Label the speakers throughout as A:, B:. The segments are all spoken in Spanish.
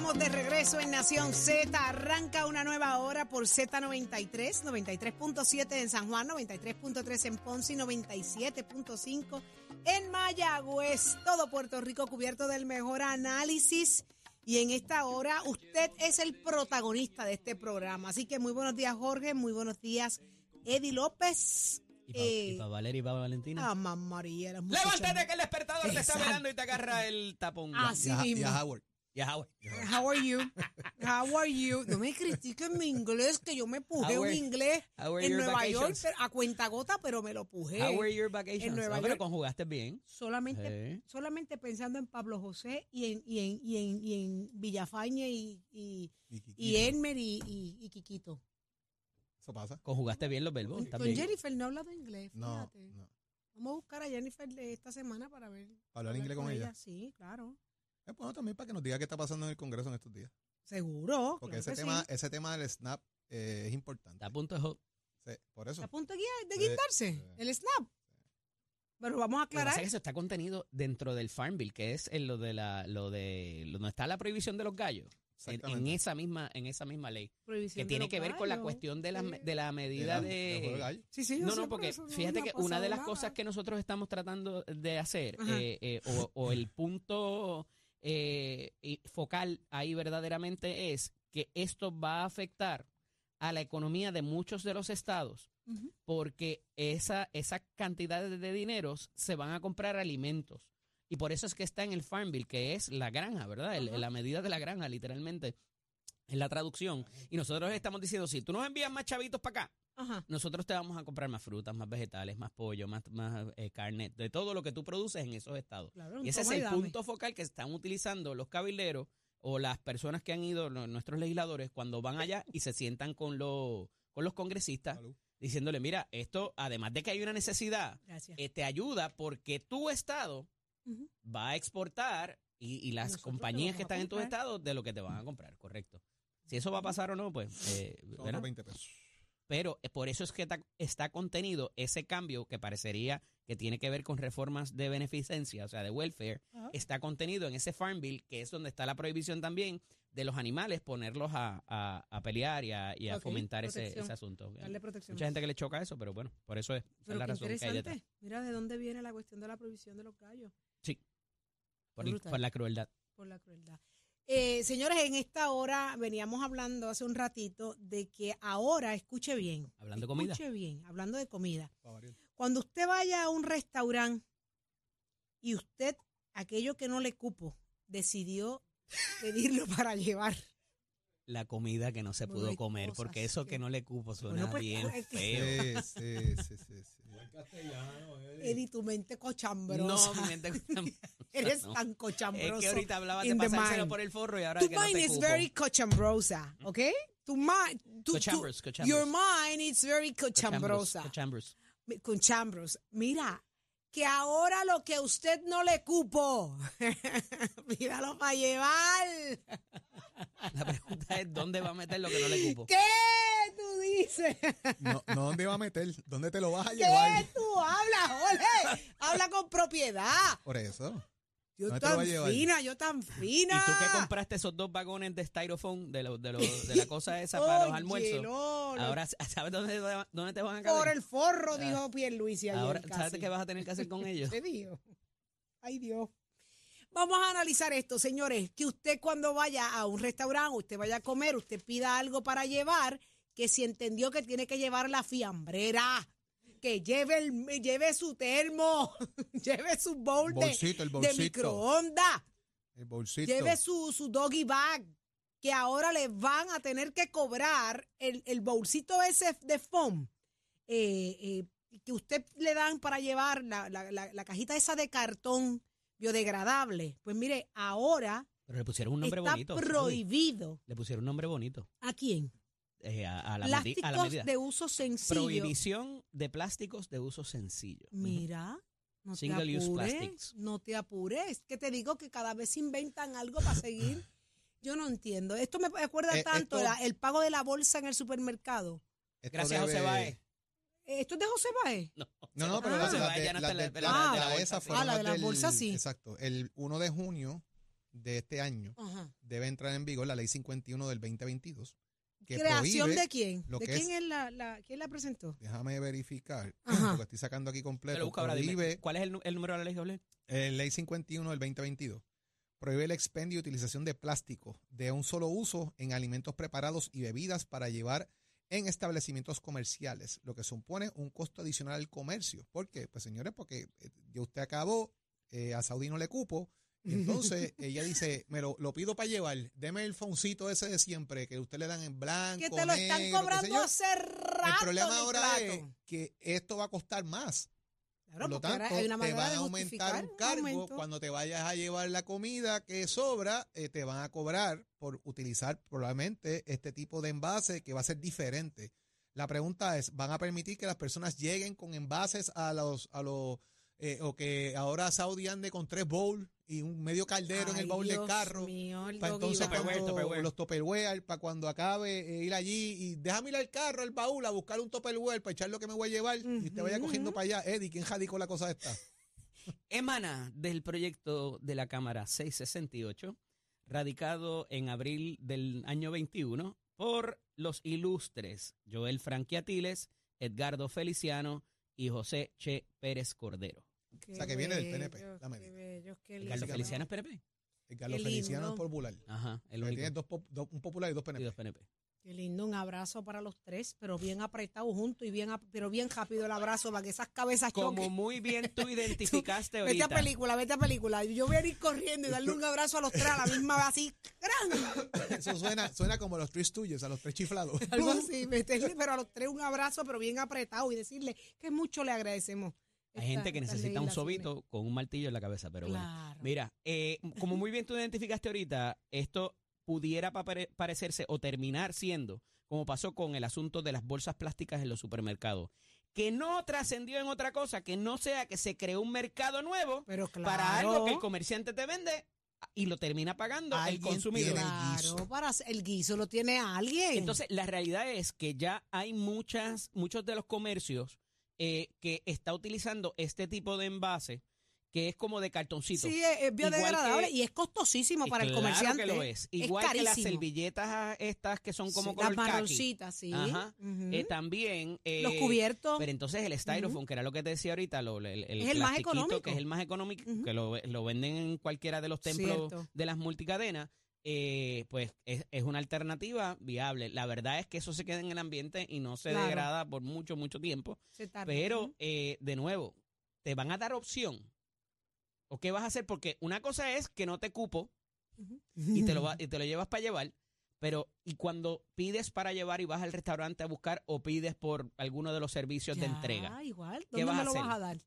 A: estamos de regreso en Nación Z. Arranca una nueva hora por Z93, 93.7 en San Juan, 93.3 en Ponce y 97.5 en Mayagüez. Todo Puerto Rico cubierto del mejor análisis. Y en esta hora usted es el protagonista de este programa. Así que muy buenos días, Jorge. Muy buenos días, Eddie López.
B: ¿Y para
A: Eh,
B: Valeria y para Valentina?
A: Ah, mamá María.
B: Levántate que el despertador te está velando y te agarra el tapón.
A: Así
C: y, a, y
A: mismo.
C: a Howard.
B: Y a Howard.
A: How are you? How are you? No me critiquen mi inglés, que yo me pujé
B: How
A: un inglés
B: how are
A: en Nueva York
B: vacations?
A: pero- a cuenta gota, pero me lo pujé.
B: How were your vacations?
A: En Nueva
B: Ah, pero
A: York.
B: conjugaste bien.
A: Solamente,
B: Sí.
A: solamente pensando en Pablo José y en, y en, y en, y en Villafañe y, y,
C: Y.
A: Elmer y, y, y Quiquito.
C: Eso pasa.
B: Conjugaste bien los verbos.
A: Con,
B: bien.
A: Jennifer no he hablado inglés,
C: No,
A: fíjate.
C: no.
A: Vamos a buscar a Jennifer esta semana para ver.
C: Hablar inglés con ella.
A: Sí, claro.
C: Es bueno también para que nos diga qué está pasando en el Congreso en estos días.
A: Seguro.
C: Porque
A: claro
C: ese tema,
A: sí.
C: ese tema del snap eh, es importante.
B: Está a punto de...
C: Sí, por eso.
A: ¿Está a punto de
C: sí.
A: El snap. Pero vamos a
B: Lo que pasa
A: aclarar.
B: es que eso está contenido dentro del Farm Bill, que es en lo de la, lo de, donde está la prohibición de los gallos. En, esa misma, en esa misma ley.
A: Prohibición
B: Que tiene que ver con la cuestión de la, de la medida
C: de
B: de...
A: Sí, sí,
B: No, no, porque fíjate que una de las
A: nada.
B: cosas que nosotros estamos tratando de hacer, eh, eh, o, o el punto eh, y focal ahí verdaderamente es que esto va a afectar a la economía de muchos de los estados, porque esa, esa cantidad de dineros se van a comprar alimentos. Y por eso es que está en el Farm Bill, que es la granja, ¿verdad? El- la medida de la granja, literalmente, es la traducción. Y nosotros estamos diciendo, si tú nos envías más chavitos para acá,
A: Ajá.
B: nosotros te vamos a comprar más frutas, más vegetales, más pollo, más, más eh, carne, de todo lo que tú produces en esos estados.
A: Claro,
B: Y ese es el
A: dame.
B: punto focal que están utilizando los cabilderos o las personas que han ido, nuestros legisladores, cuando van allá y se sientan con, los con los congresistas,
C: Salud.
B: diciéndole, mira, esto, además de que hay una necesidad, eh, te ayuda porque tu estado va a exportar y, y las compañías que están en tu estado de lo que te van a comprar, correcto. Si eso va a pasar o no, pues... eh,
C: Son
B: ¿verdad?
C: otros 20 pesos.
B: Pero eh, por eso es que está contenido ese cambio que parecería que tiene que ver con reformas de beneficencia, o sea, de welfare, está contenido en ese Farm Bill, que es donde está la prohibición también de los animales, ponerlos a, a- a pelear y a, y a
A: Ok,
B: fomentar ese, ese asunto.
A: Darle protección.
B: Mucha gente que le choca eso, pero bueno, por eso es, la razón que hay detrás.
A: Mira de dónde viene la cuestión de la prohibición de los gallos.
B: Por, el-
A: Brutal.
B: por la crueldad.
A: Por la crueldad. Eh, señores, en esta hora veníamos hablando hace un ratito de que ahora, escuche bien.
B: Hablando de comida.
A: Escuche bien, hablando de comida. Cuando usted vaya a un restaurante y usted, aquello que no le cupo, decidió pedirlo para llevar.
B: La comida que no se pudo comer,
A: cosas
B: porque eso
A: que-
B: que no le cupo suena
A: Bueno, pues,
B: bien
A: es que-
B: feo.
C: Sí, sí, sí, sí, sí.
A: Eddie, tu mente cochambrosa.
B: No, mi mente
A: Eres
B: no.
A: tan
B: Es
A: cochambroso.
B: que ahorita hablabas de
A: in the
B: pasárselo
A: mind.
B: por el forro y ahora
A: Tu
B: que no
A: mind
B: te
A: is
B: cupo.
A: very cochambrosa, ¿ok? Tu mind,
B: Cochambros, cochambros.
A: your mind is very cochambrosa.
B: Cochambros.
A: Cochambros. Mira, que ahora lo que a usted no le cupo, míralo para llevar.
B: La pregunta es, ¿dónde va a meter lo que no le cupo?
A: ¿Qué tú dices?
C: No, no, ¿dónde va a meter? ¿Dónde te lo vas a
A: ¿Qué
C: llevar?
A: tú hablas, Jorge? Habla con propiedad.
C: Por eso.
A: Yo
C: ¿Dónde te lo
A: tan
C: vas a llevar?
A: fina, yo tan fina.
B: ¿Y tú que compraste esos dos vagones de styrofoam de, lo- de, lo- de la cosa esa para los
A: Oye,
B: almuerzos?
A: no, no.
B: Ahora, ¿sabes dónde, dónde te van a caber?
A: Por el forro, dijo Pierluisi ayer
B: Ahora,
A: casi.
B: ¿sabes qué vas a tener que hacer con ellos?
A: Te digo. Ay, Dios. Vamos a analizar esto, señores. Que usted cuando vaya a un restaurante, usted vaya a comer, usted pida algo para llevar, que si entendió que tiene que llevar la fiambrera, que lleve, el, lleve su termo, lleve su bowl de,
C: Bolsito, el
A: de
C: bolsito.
A: microondas,
C: El bolsito.
A: lleve su, su doggy bag, que ahora le van a tener que cobrar el, el bolsito ese de foam. eh, eh, que usted le dan para llevar la, la- la- la cajita esa de cartón biodegradable. Pues mire, ahora
B: Pero le pusieron un nombre
A: está
B: bonito.
A: Prohibido.
B: Le pusieron un nombre bonito.
A: ¿A quién?
B: Eh, a, a la medi- a la
A: Plásticos
B: medida.
A: de uso sencillo.
B: Prohibición de plásticos de uso sencillo.
A: Mira, no te
B: Single use
A: apures,
B: plastics.
A: no te apures. Que te digo que cada vez inventan algo para seguir. Yo no entiendo. Esto me acuerda
C: Eh,
A: tanto
C: esto-
A: la- el pago de la bolsa en el supermercado.
C: Esto
B: Gracias, José Baez.
A: ¿Esto es de José Baez?
B: No,
C: No, no, pero
A: Ah.
C: las
B: José
C: las
B: Baez
C: de,
B: ya no
C: las
B: está en
C: de-
B: la-
C: de
B: de la
C: la
B: bolsa,
C: ESA
B: sí.
C: fueron
A: Ah, la de
C: del-
A: bolsas, sí.
C: Exacto. El 1 de junio de este año
A: Ajá.
C: debe entrar en vigor la ley 51 del 2022. Que
A: ¿Creación
C: prohíbe
A: de quién?
C: lo
A: ¿De
C: que
A: quién
C: es-
A: es la, la, quién la presentó?
C: Déjame verificar,
A: Ajá.
C: porque estoy sacando aquí completo.
B: lo dime, ¿Cuál es el, número de la ley, Gabriel?
C: eh, ley 51 del 2022. Prohíbe el expendio y utilización de plástico de un solo uso en alimentos preparados y bebidas para llevar en establecimientos comerciales, lo que supone un costo adicional al comercio. ¿Por qué? Pues señores, porque eh, ya usted acabó, eh, a Saudi no le cupo, entonces ella dice, me lo, lo pido para llevar, deme el foncito ese de siempre, que usted le dan en blanco,
A: Que te lo están
C: negro,
A: cobrando hace rato.
C: El problema ahora
A: plato.
C: es que esto va a costar más.
A: Claro,
C: Por lo tanto, te van a aumentar un cargo. Cuando te vayas a llevar la comida que sobra, eh, te van a cobrar por utilizar probablemente este tipo de envase que va a ser diferente. La pregunta es, ¿van a permitir que las personas lleguen con envases a los, a los, eh, o que ahora Saudi ande con tres bowls y un medio caldero en el baúl del
A: Dios
C: carro?
A: mío, el
C: Para entonces cuando-
B: Tupperware.
C: los Tupperware, para cuando acabe eh, ir allí y déjame ir al carro, al baúl, a buscar un Tupperware para echar lo que me voy a llevar y usted vaya cogiendo para allá. Eddie, ¿quién jadicó la cosa esta?
B: Emana del proyecto de la Cámara 668, radicado en abril del año 21 por los ilustres Joel Franquiatiles, Edgardo Feliciano y José Che Pérez Cordero.
A: Qué
C: O sea, que viene del PNP, la medida.
A: qué bellos, qué
B: Edgardo
A: lindo.
B: Feliciano es PNP.
C: El Carlos Feliciano es popular.
B: Ajá, el único.
C: tiene dos, un popular y dos
B: y
C: PNP.
B: dos PNP.
A: Qué lindo, un abrazo para los tres, pero bien apretado juntos y bien, pero bien rápido el abrazo para que esas cabezas
B: Como
A: choquen.
B: muy bien tú identificaste
A: Vete a película, vete a película. Yo voy a ir corriendo y darle un abrazo a los tres a la misma vez, así, ¡gran!
C: Eso suena, suena como los tres tuyos, a los tres chiflados.
A: Algo así, meterle, pero a los tres un abrazo, pero bien apretado y decirle que mucho le agradecemos.
B: Hay gente que necesita un sobito con un martillo en la cabeza, pero bueno. Mira, eh, como muy bien tú identificaste ahorita, esto pudiera pa- pare- parecerse o terminar siendo como pasó con el asunto de las bolsas plásticas en los supermercados, que no trascendió en otra cosa, que no sea que se creó un mercado nuevo
A: pero claro,
B: para algo que el comerciante te vende y lo termina pagando el consumidor.
A: Claro,
C: guiso.
A: para el guiso lo tiene alguien.
B: Entonces, la realidad es que ya hay muchas, muchos de los comercios eh, que está utilizando este tipo de envase, que es como de cartoncito.
A: sí, es, es biodegradable
B: que-
A: y es costosísimo para el
B: Claro
A: comerciante.
B: que lo es. Igual que las servilletas ah, estas que son como
A: Sí,
B: color
A: las marroncitas, sí.
B: Ajá. Eh, también. eh,
A: los cubiertos.
B: Pero entonces el styrofoam, que era lo que te decía ahorita, lo- el, el
A: Es el más económico.
B: que es el más económico, que lo, lo venden en cualquiera de los templos
A: Cierto.
B: de las multicadenas, eh, pues es, es una alternativa viable. La verdad es que eso se queda en el ambiente y no se
A: Claro.
B: degrada por mucho, mucho tiempo. Pero, eh, de nuevo, te van a dar opción. ¿O qué vas a hacer? Porque una cosa es que no te cupo y te lo, va- y te lo llevas para llevar, pero y cuando pides para llevar y vas al restaurante a buscar o pides por alguno de los servicios de entrega.
A: igual.
B: ¿Qué
A: ¿Dónde
B: vas
A: me
B: a
A: lo
B: hacer?
A: vas a dar?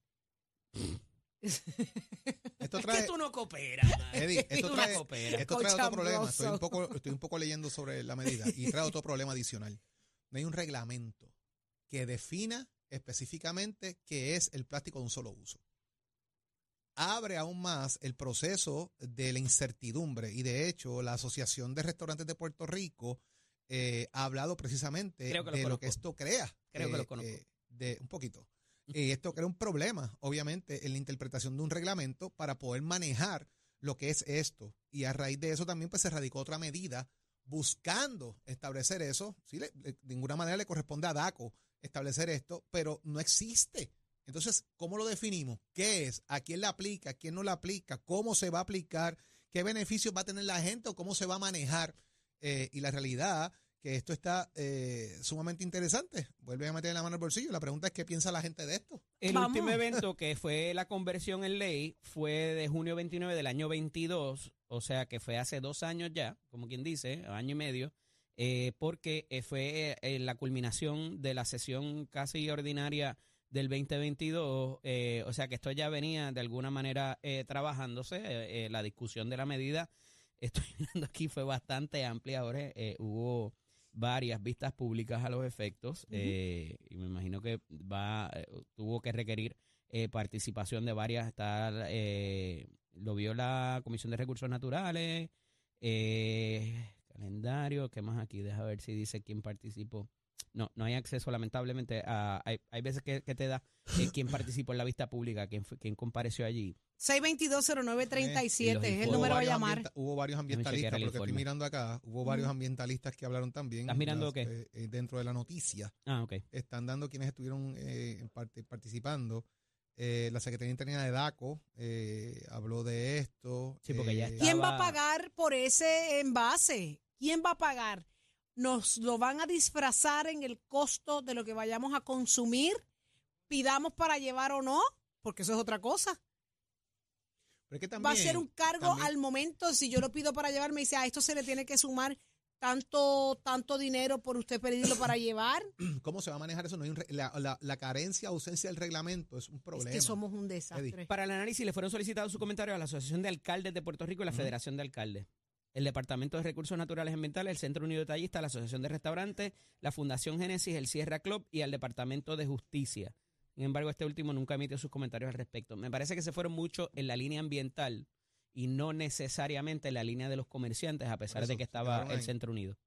C: Esto
B: Es
C: trae,
B: que tú no cooperas.
C: Eddie, esto
B: Tú no
C: trae,
B: cooperas.
C: esto trae otro problema. Estoy un, poco, estoy un poco leyendo sobre la medida y trae otro problema adicional. No hay un reglamento que defina específicamente qué es el plástico de un solo uso. Abre aún más el proceso de la incertidumbre y de hecho la Asociación de Restaurantes de Puerto Rico eh, ha hablado precisamente
B: Creo que los
C: de lo que esto crea.
B: Creo que
C: eh,
B: los conozco.
C: eh, de un poquito. Y esto crea un problema, obviamente, en la interpretación de un reglamento para poder manejar lo que es esto. Y a raíz de eso también pues, se radicó otra medida buscando establecer eso. Sí, le- de ninguna manera le corresponde a DACO establecer esto, pero no existe. Entonces, ¿cómo lo definimos? ¿Qué es? ¿A quién le aplica? ¿A quién no le aplica? ¿Cómo se va a aplicar? ¿Qué beneficios va a tener la gente o cómo se va a manejar? Eh, y la realidad que esto está eh, sumamente interesante. Vuelve a meter la mano al bolsillo. La pregunta es qué piensa la gente de esto.
B: El
A: Vamos.
B: último evento que fue la conversión en ley fue de junio 29 del año 22, o sea que fue hace dos años ya, como quien dice, año y medio, eh, porque eh, fue eh, la culminación de la sesión casi ordinaria del 2022, eh, o sea que esto ya venía de alguna manera eh, trabajándose, eh, eh, la discusión de la medida, estoy mirando aquí, fue bastante amplia, ahora eh, hubo varias vistas públicas a los efectos eh, y me imagino que va eh, tuvo que requerir eh, participación de varias está eh, lo vio la comisión de recursos naturales calendario qué más aquí deja ver si dice quién participó no, no hay acceso lamentablemente a, hay, hay veces que, que te da eh, quién participó en la vista pública, quién, fue- quién compareció allí.
A: 6220937 es el número a llamar.
C: ambienta- hubo varios ambientalistas, porque estoy mirando acá, hubo varios ambientalistas que hablaron también.
B: ¿Estás mirando
C: las,
B: qué?
C: eh, eh, dentro de la noticia.
B: Ah, ok.
C: Están dando quienes estuvieron eh, participando. Eh, la Secretaría Interna de DACO eh, habló de esto.
B: Sí, porque ya está-
A: ¿Quién va a
B: Estaba-
A: pagar por ese envase? ¿Quién va a pagar? ¿Nos lo van a disfrazar en el costo de lo que vayamos a consumir? ¿Pidamos para llevar o no? Porque eso es otra cosa.
C: pero es que
A: va a ser un cargo
C: también-
A: al momento. Si yo lo pido para llevar, me dice, a esto se le tiene que sumar tanto, tanto dinero por usted pedirlo para llevar.
C: ¿Cómo se va a manejar eso? No hay un la, la- la carencia, ausencia del reglamento es un problema.
A: Es que somos un desastre.
B: Para el análisis le fueron solicitados sus comentarios a la Asociación de Alcaldes de Puerto Rico y la. Federación de Alcaldes. El Departamento de Recursos Naturales Ambientales, el Centro Unido de Tallistas, la Asociación de Restaurantes, la Fundación Génesis, el Sierra Club y al Departamento de Justicia. Sin embargo, este último nunca emitió sus comentarios al respecto. Me parece que se fueron mucho en la línea ambiental y no necesariamente en la línea de los comerciantes, a pesar
C: eso,
B: de que estaba el. Centro Unido.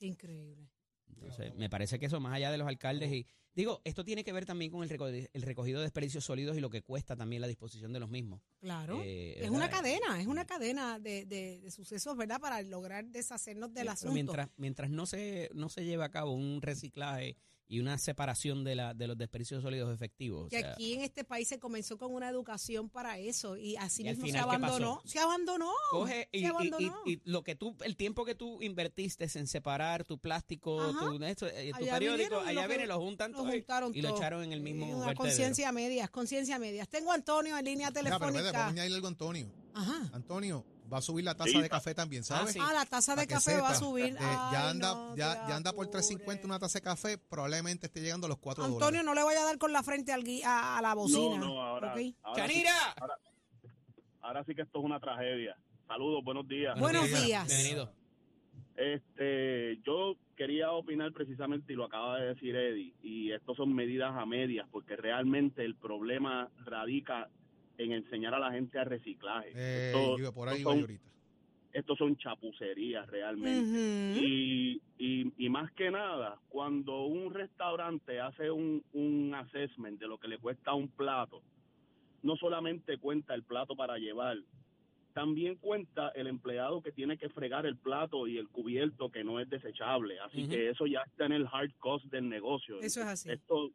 A: Increíble.
B: Entonces, me parece que eso, más allá de los alcaldes y... Digo, esto tiene que ver también con el, reco- el recogido de desperdicios sólidos y lo que cuesta también la disposición de los mismos.
A: Claro.
B: Eh,
A: es una cadena, es una cadena de, de- de sucesos, ¿verdad? Para lograr deshacernos del
B: Sí,
A: asunto.
B: Mientras, mientras no se no se lleve a cabo un reciclaje y una separación de la de los desperdicios sólidos efectivos. o
A: que
B: sea,
A: aquí en este país se comenzó con una educación para eso y así
B: Y
A: mismo se abandonó. Se abandonó.
B: coge y,
A: se
B: y- y-
A: abandonó.
B: y lo que tú el tiempo que tú invertiste en separar tu plástico,
A: Ajá.
B: tu, esto, eh, tu
A: Allá
B: periódico, allá
A: lo
B: viene, lo juntan
A: Lo
B: todo y-
A: juntaron
B: y lo echaron en el mismo
A: conciencia medias, conciencia medias. Tengo a Antonio en línea
C: pero
A: telefónica.
C: vamos a añadirle algo a Antonio.
A: Ajá.
C: Antonio, va a subir la taza
D: Sí,
C: de café también, ¿sabes?
B: sí.
A: Ah, la taza de café va a subir.
C: eh, ya,
A: Ay,
C: anda,
A: no,
C: ya, ya anda por
A: criatura.
C: 3.50 una taza de café, probablemente esté llegando a los 4
A: Antonio,
C: dólares.
A: no le vaya a dar con la frente al gui- a, a la bocina.
D: No, no, ahora,
A: ¿ok?
D: ahora, sí,
B: ¡Chanira!
D: ahora, ahora sí que esto es una tragedia. Saludos, buenos días.
A: Buenos
C: días.
A: días.
B: Bienvenido.
D: Este, yo quería opinar precisamente y lo acaba de decir Eddie, y esto son medidas a medias, porque realmente el problema radica en enseñar a la gente a reciclaje.
C: Eh,
D: Esto-
C: yo por ahí
D: estos
C: voy
D: son-
C: ahorita.
D: estos son chapucerías realmente. Y, y, y más que nada, cuando un restaurante hace un, un assessment de lo que le cuesta un plato, no solamente cuenta el plato para llevar, también cuenta el empleado que tiene que fregar el plato y el cubierto que no es desechable. Así que eso ya está en el hard cost del negocio.
A: Eso es así.
D: Esto,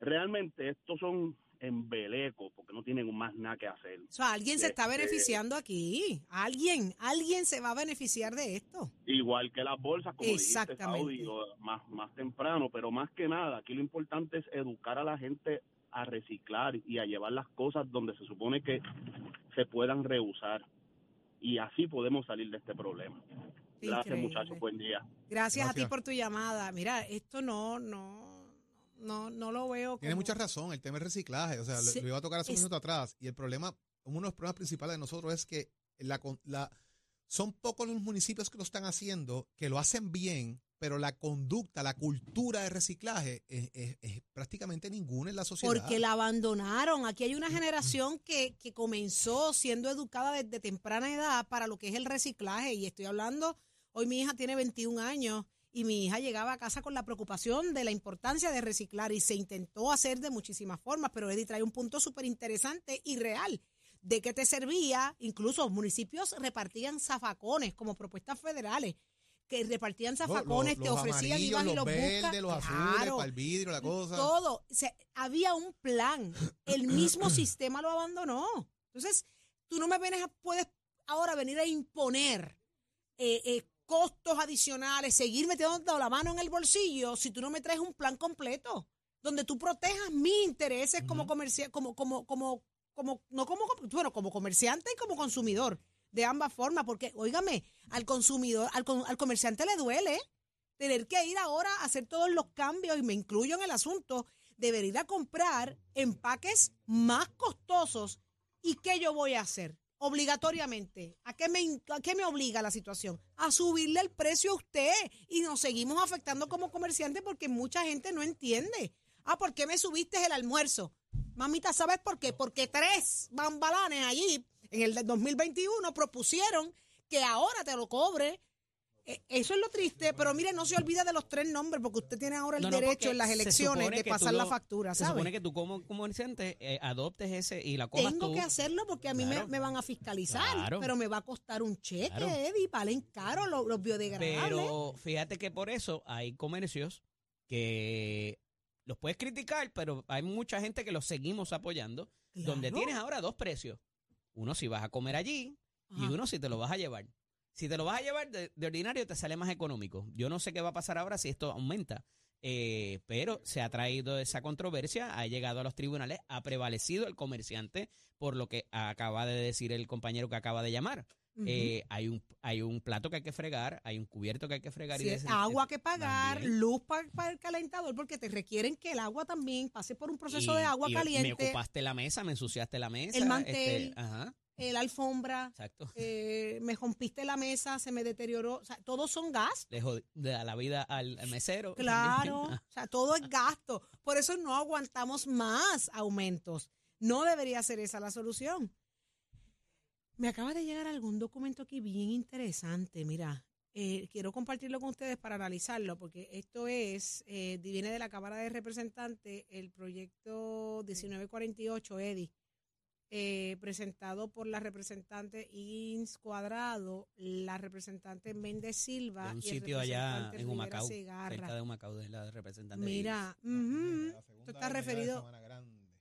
D: realmente estos son embelecos porque no tienen más nada que hacer.
A: O sea, alguien se está
D: Este-
A: beneficiando aquí. Alguien, alguien se va a beneficiar de esto.
D: Igual que las bolsas, como dijiste,
A: Exactamente.
D: Saudi, o más, más temprano, pero más que nada, aquí lo importante es educar a la gente a reciclar y a llevar las cosas donde se supone que se puedan reusar. Y así podemos salir de este problema. Gracias,
A: Increíble.
D: muchachos. Buen día.
A: Gracias, a ti
C: Gracias.
A: por tu llamada. Mira, esto no, no, no, no lo veo.
C: Tiene mucha razón, el tema del reciclaje. O sea, lo-
A: Sí,
C: lo, iba a tocar hace un
A: es-
C: minuto atrás. Y el problema, uno de los problemas principales de nosotros es que la, con- la, son pocos los municipios que lo están haciendo, que lo hacen bien, pero la conducta, la cultura de reciclaje es, es- es prácticamente ninguna en la sociedad.
A: Porque la abandonaron. Aquí hay una generación que, que comenzó siendo educada desde temprana edad para lo que es el reciclaje. Y estoy hablando, hoy mi hija tiene 21 años y mi hija llegaba a casa con la preocupación de la importancia de reciclar y se intentó hacer de muchísimas formas, pero Eddie trae un punto súper interesante y real. ¿De qué te servía? Incluso los municipios repartían zafacones como propuestas federales que repartían zafacones,
C: los-
A: te ofrecían, iban y
C: los
A: los
C: verdes, los azules,
A: Claro.
C: para el vidrio, la cosa.
A: Todo. O sea, había un plan. El mismo sistema lo abandonó. Entonces, tú no me vienes puedes ahora venir a imponer eh, eh, costos adicionales, seguir metiendo la mano en el bolsillo si tú no me traes un plan completo donde tú protejas mis intereses como comerciante, como, como, como, como, no como, bueno, como comerciante y como consumidor, de ambas formas, porque, óigame, al consumidor, al, al comerciante le duele tener que ir ahora a hacer todos los cambios, y me incluyo en el asunto, de venir a comprar empaques más costosos. ¿Y qué yo voy a hacer? Obligatoriamente. ¿A qué, me, in- ¿A qué me obliga la situación? A subirle el precio a usted. Y nos seguimos afectando como comerciantes porque mucha gente no entiende. Ah, ¿por qué me subiste el almuerzo? Mamita, ¿sabes por qué? Porque tres bambalanes allí en el del 2021 propusieron que ahora te lo cobre Eso es lo triste, pero mire, no se olvida de los tres nombres, porque usted tiene ahora el
B: No, no,
A: derecho en las elecciones de pasar la factura,
B: Se supone
A: ¿sabes?
B: que tú como comerciante eh, adoptes ese y la comas
A: Tengo
B: tú.
A: que hacerlo porque a mí me,
B: Claro.
A: me van a fiscalizar,
B: Claro.
A: pero me va a costar un cheque,
B: Claro.
A: Eddie, valen caro los, los biodegradables.
B: Pero fíjate que por eso hay comercios que los puedes criticar, pero hay mucha gente que los seguimos apoyando, donde tienes ahora dos precios. Uno si vas a comer allí y uno si te lo vas a llevar. Si te lo vas a llevar de, de ordinario te sale más económico. Yo no sé qué va a pasar ahora si esto aumenta, eh, pero se ha traído esa controversia, ha llegado a los tribunales, ha prevalecido el comerciante por lo que acaba de decir el compañero que acaba de llamar. Eh, hay un hay un plato que hay que fregar, hay un cubierto que hay que fregar y
A: Sí, agua que pagar,
B: también.
A: luz para el calentador, porque te requieren que el agua también pase por un proceso
B: Y-
A: de agua
B: y
A: caliente,
B: Me ocupaste la mesa, me ensuciaste la mesa.
A: El mantel.
B: este, ajá,
A: el alfombra,
B: exacto.
A: eh, me rompiste la mesa, se me deterioró, o sea, todos son gastos.
B: Le de la vida al, al mesero.
A: Claro, o sea, todo es gasto. Por eso no aguantamos más aumentos. No debería ser esa la solución. Me acaba de llegar algún documento aquí bien interesante. Mira, eh, quiero compartirlo con ustedes para analizarlo, porque esto es, eh, viene de la Cámara de Representantes, el proyecto 1948, EDI, eh, presentado por la representante Ins Cuadrado, la representante Méndez Silva.
B: De un
A: y
B: sitio allá
A: representante
B: en Humacao, cerca de Humacao, de la representante. de
A: Mira,
C: La-
A: ujú,
C: la segunda
A: esto está
C: avenida de
A: referido,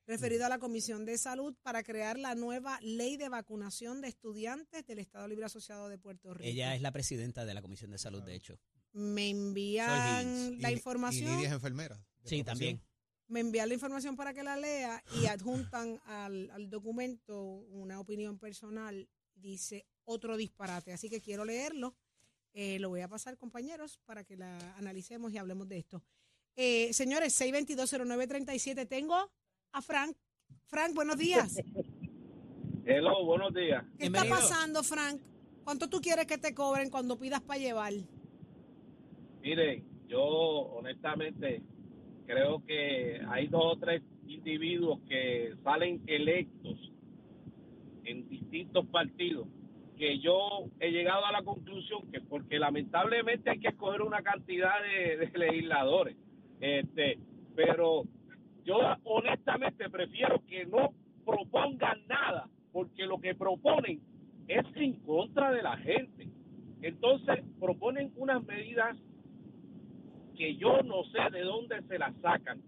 A: referido a la Comisión de Salud para crear la nueva ley de vacunación de estudiantes del Estado Libre Asociado de Puerto Rico.
B: Ella es la presidenta de la Comisión de Salud, de hecho.
A: Me envían
C: Y-
A: la
C: y
A: información,
C: Lidia es enfermera.
B: Sí,
C: profesión.
B: también.
A: Me envían la información para que la lea y adjuntan al, al documento una opinión personal. Dice otro disparate, así que quiero leerlo. Eh, lo voy a pasar, compañeros, para que la analicemos y hablemos de esto. Eh, señores, 6220937, tengo a Frank. Frank, buenos días.
E: Hello, buenos días.
A: ¿Qué está pasando, Frank? ¿Cuánto tú quieres que te cobren cuando pidas para llevar?
E: Mire, yo honestamente creo que hay dos o tres individuos que salen electos en distintos partidos que yo he llegado a la conclusión que porque lamentablemente hay que escoger una cantidad de, legisladores este pero yo honestamente prefiero que no propongan nada porque lo que proponen es en contra de la gente. Entonces proponen unas medidas que yo no sé de dónde se las sacan.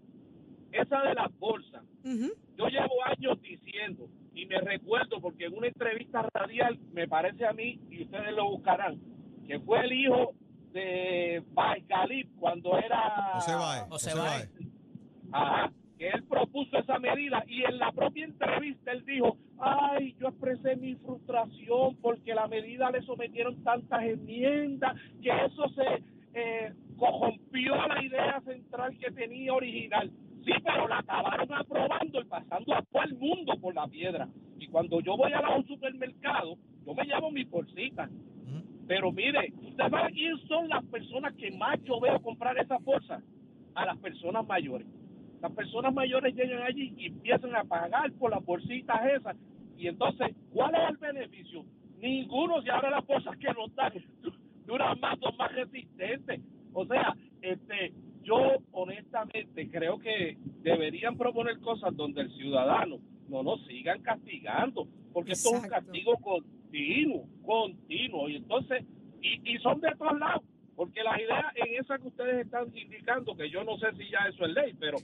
E: Esa de las bolsas, yo llevo años diciendo, y me recuerdo porque en una entrevista radial, me parece a mí, y ustedes lo buscarán, que fue el hijo de Baicalip cuando era...
C: José Baez.
B: José. Baez.
E: Ajá, que él propuso esa medida y en la propia entrevista él dijo, ay, yo expresé mi frustración porque la medida le sometieron tantas enmiendas que eso se eh, corrompió la idea central que tenía original. Sí, pero la acabaron aprobando y pasando a todo el mundo por la piedra. Y cuando yo voy a un supermercado, yo me llevo mi bolsita. Pero mire, ¿usted sabe quién son las personas que más yo veo comprar esas bolsas? A las personas mayores. Las personas mayores llegan allí y empiezan a pagar por las bolsitas esas. Y entonces, ¿cuál es el beneficio? Ninguno, si ahora las bolsas que nos dan duran más, son más resistentes. O sea, este, yo honestamente creo que deberían proponer cosas donde el ciudadano no nos sigan castigando, porque esto es un castigo continuo, continuo. Y entonces, y, y son de todos lados, porque las ideas en esa que ustedes están indicando, que yo no sé si ya eso es ley, pero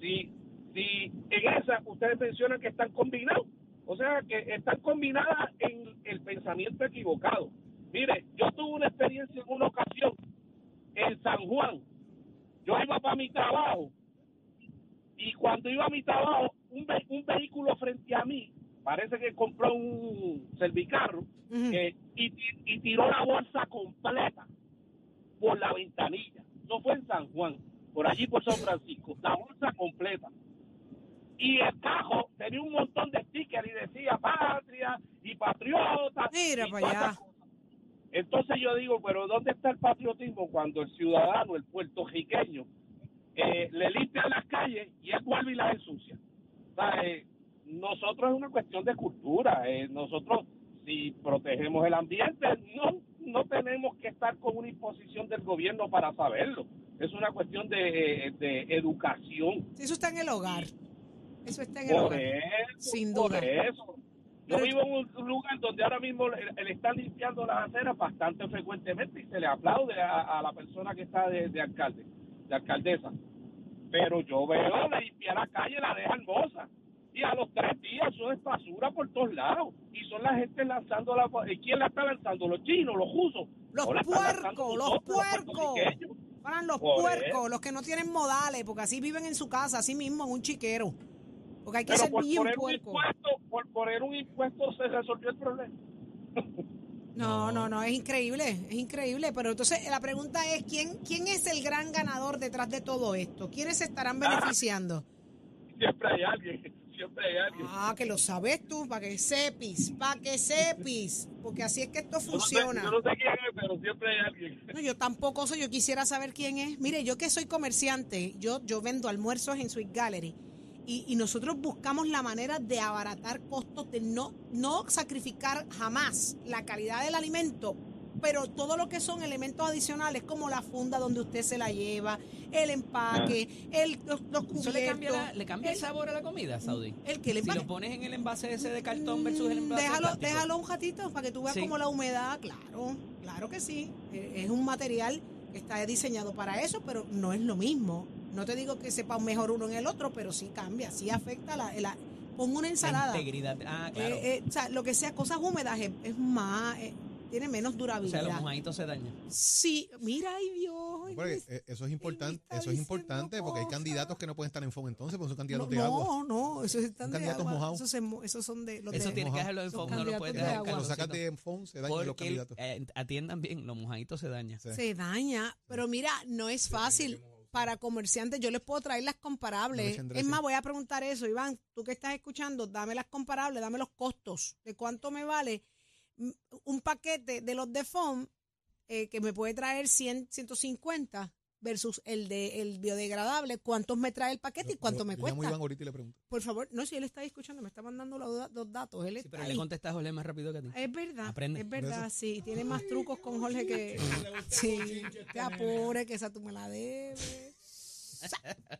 E: si, si en esa ustedes mencionan que están combinados, o sea, que están combinadas en el pensamiento equivocado. Mire, yo tuve una experiencia en una ocasión en San Juan. Yo iba para mi trabajo y cuando iba a mi trabajo, un, ve- un vehículo frente a mí, parece que compró un servicarro eh, y, ti- y tiró la bolsa completa por la ventanilla. No fue en San Juan, por allí por San Francisco, la bolsa completa. Y el cajo tenía un montón de stickers y decía patria y patriota.
A: Mira
E: y
A: para allá.
E: Entonces yo digo, pero ¿dónde está el patriotismo cuando el ciudadano, el puertorriqueño, eh, le limpia las calles y él vuelve y las ensucia? O sea, eh, nosotros es una cuestión de cultura. eh, nosotros, si protegemos el ambiente, no,
F: no tenemos que estar con una imposición del gobierno para saberlo. Es una cuestión de, de educación.
A: Eso está en el hogar. Eso está en el
F: Por
A: hogar.
F: eso,
A: Sin
F: por
A: duda.
F: eso. Yo vivo en un lugar donde ahora mismo le, le están limpiando las aceras bastante frecuentemente y se le aplaude a, a la persona que está de, de alcalde, de alcaldesa. Pero yo veo limpiar la calle, la deja hermosa. Y a los tres días eso es basura por todos lados. Y son la gente lanzando la... ¿y ¿Quién la está lanzando? ¿Los chinos? ¿Los rusos?
A: Los
F: ¿O la están lanzando
A: puercos, los puercos. los
F: Por
A: puercos, los que no tienen modales, porque así viven en su casa, así mismo, en un chiquero. Porque hay que
F: Pero
A: ser
F: por
A: bien puerco.
F: por poner un impuesto se resolvió el problema.
A: No, no, no, es increíble, es increíble. Pero entonces la pregunta es, ¿quién, quién es el gran ganador detrás de todo esto? ¿Quiénes se estarán beneficiando?
F: Siempre hay alguien, siempre hay alguien.
A: Ah, que lo sabes tú, para que sepis, para que sepis. Porque así es que esto
F: Yo no sé-
A: funciona.
F: Yo no sé quién es, pero siempre hay alguien.
A: No, yo tampoco soy, yo quisiera saber quién es. Mire, yo que soy comerciante, yo, yo vendo almuerzos en Sweet Gallery y, y nosotros buscamos la manera de abaratar costos, de no, no sacrificar jamás la calidad del alimento, pero todo lo que son elementos adicionales como la funda donde usted se la lleva, el empaque, el, los, los cubiertos.
B: ¿Eso le cambia, la- le cambia el
A: el-
B: sabor a la comida, Saudi?
A: el que le
B: Si lo pones en el envase ese de cartón versus el envase de
A: déjalo,
B: plástico.
A: déjalo un ratito para que tú veas
B: Sí.
A: como la humedad, claro, claro que sí. Eh, Es un material que está diseñado para eso, pero no es lo mismo. No te digo que sepa mejor uno en el otro, pero sí cambia, sí afecta la, la pon una
B: La
A: ensalada.
B: integridad. Ah, claro.
A: Eh, eh, o sea, lo que sea cosas húmedas es, es más, eh, tiene menos
B: o
A: durabilidad.
B: sea, los mojaditos se dañan.
A: Sí, mira, ay Dios.
C: eso es importante, eso es importante porque hay candidatos que no pueden estar en FON entonces, porque son
A: no,
C: candidatos de agua.
A: no, no, esos están
C: Son
A: de
C: candidatos
A: agua.
C: mojados.
A: Esos, esos son de los
B: Eso
A: de-
B: tienes que dejarlo en fondo, no lo puedes
A: de
B: dejar.
C: Cuando lo sacas de FON se dañan los candidatos.
B: eh, atiendan bien, los mojaditos se dañan.
C: Sí.
A: Se daña, pero mira, no es fácil para comerciantes. Yo les puedo traer las comparables. Es más, voy a preguntar eso, Iván, tú que estás escuchando, dame las comparables, dame los costos de cuánto me vale un paquete de los de FOM eh, que me puede traer 100, 150 versus el de el biodegradable, cuántos me trae el paquete y cuánto
C: Yo-
A: me
C: yo llamo
A: cuesta.
C: Iván ahorita y le pregunto.
A: Por favor, no, si él está ahí escuchando, me está mandando los, los datos, él
B: Sí,
A: está
B: pero
A: ahí.
B: le contestas a Jorge más rápido que a ti.
A: Es verdad,
B: Aprende.
A: es verdad, sí. Tiene más trucos con Jorge que... Sí, te apure, que esa tú me la debes.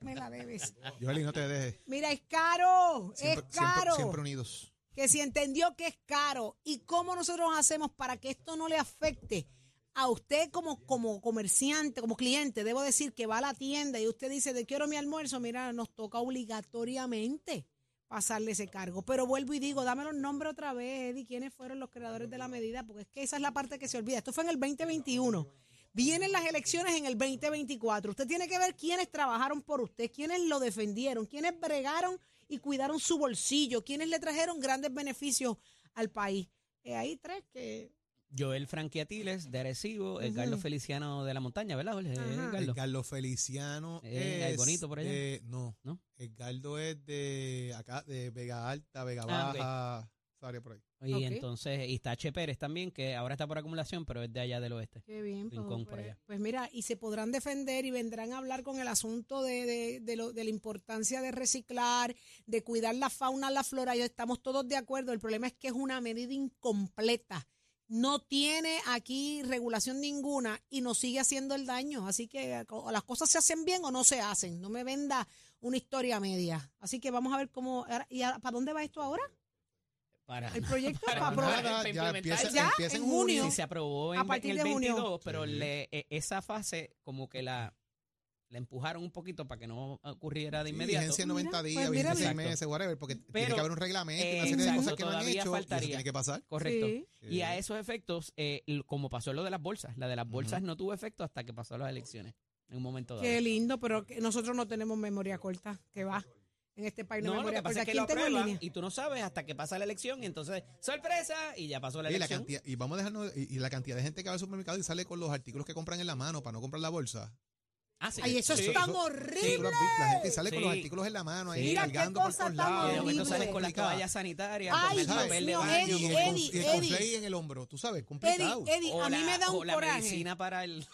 A: Me la debes.
C: Joeli, no te dejes.
A: Mira, es caro,
C: Siempre,
A: es caro.
C: siempre, siempre unidos.
A: Que si entendió que es caro y cómo nosotros hacemos para que esto no le afecte a usted como, como comerciante, como cliente, debo decir que va a la tienda y usted dice, de quiero mi almuerzo, mira, nos toca obligatoriamente pasarle ese cargo. Pero vuelvo y digo, dame los nombres otra vez, Eddie, quiénes fueron los creadores de la medida, porque es que esa es la parte que se olvida. Esto fue en el 2021. Vienen las elecciones en el 2024. Usted tiene que ver quiénes trabajaron por usted, quiénes lo defendieron, quiénes bregaron y cuidaron su bolsillo, quiénes le trajeron grandes beneficios al país. Hay tres que...
B: Joel Franquiatiles, de Arecibo, el Carlos. Feliciano de la Montaña, ¿verdad, Jorge? Eh,
C: El
B: Carlos.
C: Carlos Feliciano
B: Eh, ¿hay
C: es
B: bonito por allá?
C: de- no,
B: ¿No?
C: El Galdo es de acá, de Vega Alta, Vega
B: Ah.
C: Baja, esa área por ahí.
B: Y entonces, y está Che Pérez también, que ahora está por acumulación, pero es de allá del oeste.
A: Qué bien, pues,
B: Rincón por
A: pues-
B: allá.
A: pues mira, y se podrán defender y vendrán a hablar con el asunto de, de, de lo- de la importancia de reciclar, de cuidar la fauna, la flora. Y estamos todos de acuerdo. El problema es que es una medida incompleta. No tiene aquí regulación ninguna y nos sigue haciendo el daño. Así que o las cosas se hacen bien o no se hacen. No me venda una historia media. Así que vamos a ver cómo. ¿Y a- para dónde va esto ahora?
B: Para,
A: El proyecto
B: Para
A: para
B: nada. Para
C: ya empieza,
A: Ya,
C: empieza en
A: junio.
C: junio.
B: Sí, se aprobó
A: A
B: en,
A: partir
B: en el
A: de junio.
B: 22, pero
C: Sí.
B: le, e- esa fase como que la, la empujaron un poquito para que no ocurriera de inmediato.
C: vigencia 90
A: Mira,
C: días,
A: pues
C: vigencia
A: mira,
C: 6
B: mira.
C: meses, whatever, porque tiene
B: Pero,
C: que haber un reglamento y una serie de
A: exacto,
C: cosas que no han hecho y eso
B: faltaría.
C: tiene que pasar.
B: Correcto.
A: Sí.
B: Y a esos efectos, eh, como pasó lo de las bolsas, la de las bolsas no tuvo efecto hasta que pasó las elecciones, en un momento dado.
A: Qué lindo, pero que nosotros no tenemos memoria corta. Que va. En este país no,
B: No, lo
A: memoria
B: que pasa
A: corta.
B: es que
A: ¿Quién
B: lo
A: tengo en
B: aprueban
A: línea?
B: y tú no sabes hasta que pasa la elección y entonces, sorpresa, y ya pasó la
C: Y, la
B: elección.
C: cantidad, y vamos a dejarnos, y, y la cantidad de gente que va al supermercado y sale con los artículos que compran en la mano para no comprar la bolsa.
B: Ah, sí.
A: Ay, eso
B: Sí.
A: es tan horrible.
C: la gente sale con los artículos en la mano ahí
B: Mira
A: qué
C: cargando por
A: cosa
C: todos lados.
B: Y de sales con las
C: Complicado.
B: caballas sanitarias,
A: Ay,
B: con el
A: Dios
B: papel de
A: mío,
B: baño,
A: Eddie,
C: y el,
A: Eddie,
C: y el
A: Eddie.
C: conflay en el hombro, tú sabes, complicado.
A: Eddie,
B: o
A: a mí
B: la-
A: me da
B: o
A: un
B: la
A: coraje.
B: medicina para el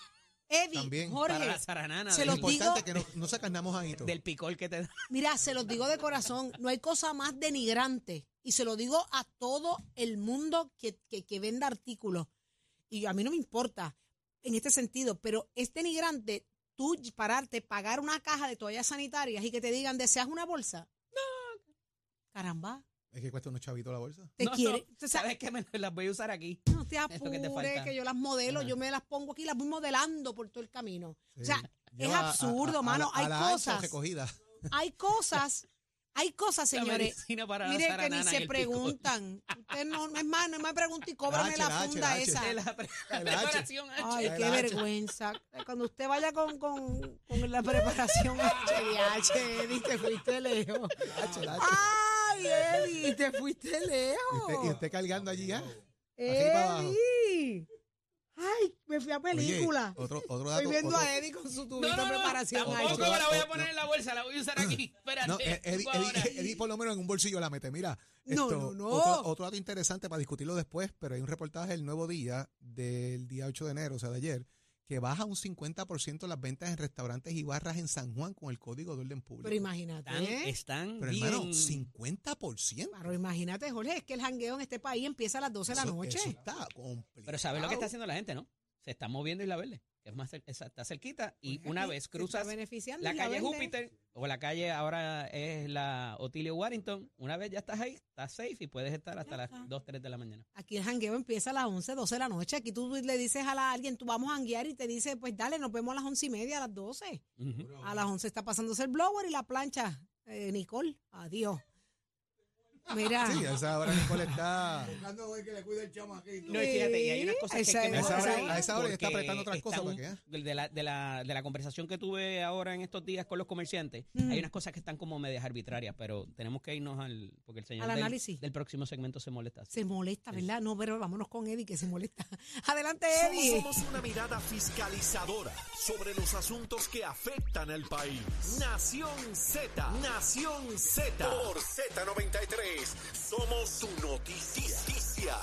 A: Eddie,
C: También.
A: Jorge,
B: para la zaranana
A: se los
C: Lo
A: digo-
C: importante es que no, no sacas nada mojadito.
B: del picor que te da.
A: mira, se los digo de corazón, no hay cosa más denigrante. Y se lo digo a todo el mundo que, que, que venda artículos. y a mí no me importa en este sentido, pero es denigrante tú pararte, pagar una caja de toallas sanitarias y que te digan, ¿deseas una bolsa? No. Caramba.
C: Es que cuesta unos chavitos la bolsa.
A: Te
B: No,
A: quiere.
B: no, ¿Sabes qué? Me las voy a usar aquí.
A: no te
B: Es lo que te
A: apures, que yo las modelo,
B: Ajá.
A: yo me las pongo aquí, las voy modelando por todo el camino.
C: Sí.
A: O sea, es
C: a-
A: absurdo,
C: a- a
A: mano.
C: la- a
A: Hay cosas, hay cosas, hay cosas, señores.
B: para
A: Mire que ni
B: y
A: se preguntan. Usted no, no es más, no me pregunte y cóbrame
C: H,
A: la
C: H,
A: funda
C: la H.
A: esa.
B: La
C: El H.
B: preparación H.
A: Ay, qué
C: H.
A: vergüenza. Cuando usted vaya con, con, con la preparación HDH, Eddie, te fuiste lejos.
C: H, la H.
A: Ay, Eddie, te fuiste
C: Y
A: lejos.
C: usted, y usted cargando allí ya. Abajo.
A: Eddie. Ay, me fui a
C: Oye,
A: película.
C: otro, otro dato.
A: Estoy viendo
C: otro-
A: a Eddie con su tubito
B: No, no,
A: de
B: no,
A: preparación.
B: tampoco
C: Otro-
B: me la voy a poner en la bolsa, la voy a usar aquí. Espérate.
C: No, eh, Eddie, por lo menos en un bolsillo la mete. Mira,
A: No,
C: esto,
A: no, no.
C: Otro, otro dato interesante para discutirlo después, pero hay un reportaje del nuevo día, del día 8 de enero, o sea, de ayer, que baja un 50% las ventas en restaurantes y barras en San Juan con el código de orden público.
A: Pero imagínate.
B: Están,
A: ¿eh?
B: están
C: Pero,
B: bien.
C: hermano, 50%.
A: Pero imagínate, Jorge, es que el jangueo en este país empieza a las 12 de la noche.
C: Eso está complicado.
B: Pero ¿sabes lo que está haciendo la gente, no? Se está moviendo Isla Verde, que es más está cerquita, y
A: Pues
B: una vez cruzas la calle. Júpiter o la calle ahora es la Otilio Warrington, una vez ya estás ahí, estás safe y puedes estar hasta las
A: está.
B: 2, 3 de la mañana.
A: Aquí el jangueo empieza a las 11, 12 de la noche. Aquí tú le dices a la, alguien, tú vamos a janguear y te dice, pues dale, nos vemos a las 11 y media, a las 12.
B: Ujú.
A: A las 11 está pasándose el blower y la plancha. Eh, Nicole, adiós. Mira.
C: Sí, a esa hora Nicole está...
G: Buscando el que le cuide el chamaquito.
B: No, y fíjate, y hay unas cosas que, hay que
C: a esa hora- a esa hora ya está apretando otras cosas para que,
B: de, la, de, la, de la conversación que tuve ahora en estos días con los comerciantes,
A: Mm.
B: hay unas cosas que están como medias arbitrarias, pero tenemos que irnos al... porque el señor
A: Al
B: del,
A: análisis.
B: del próximo segmento se molesta.
A: Se molesta, ¿verdad? No, pero vámonos con Eddie, que se molesta. Adelante,
H: Somos,
A: Eddie.
H: somos una mirada fiscalizadora sobre los asuntos que afectan al país. Nación Z, Nación Z. Por Z93, somos su noticia.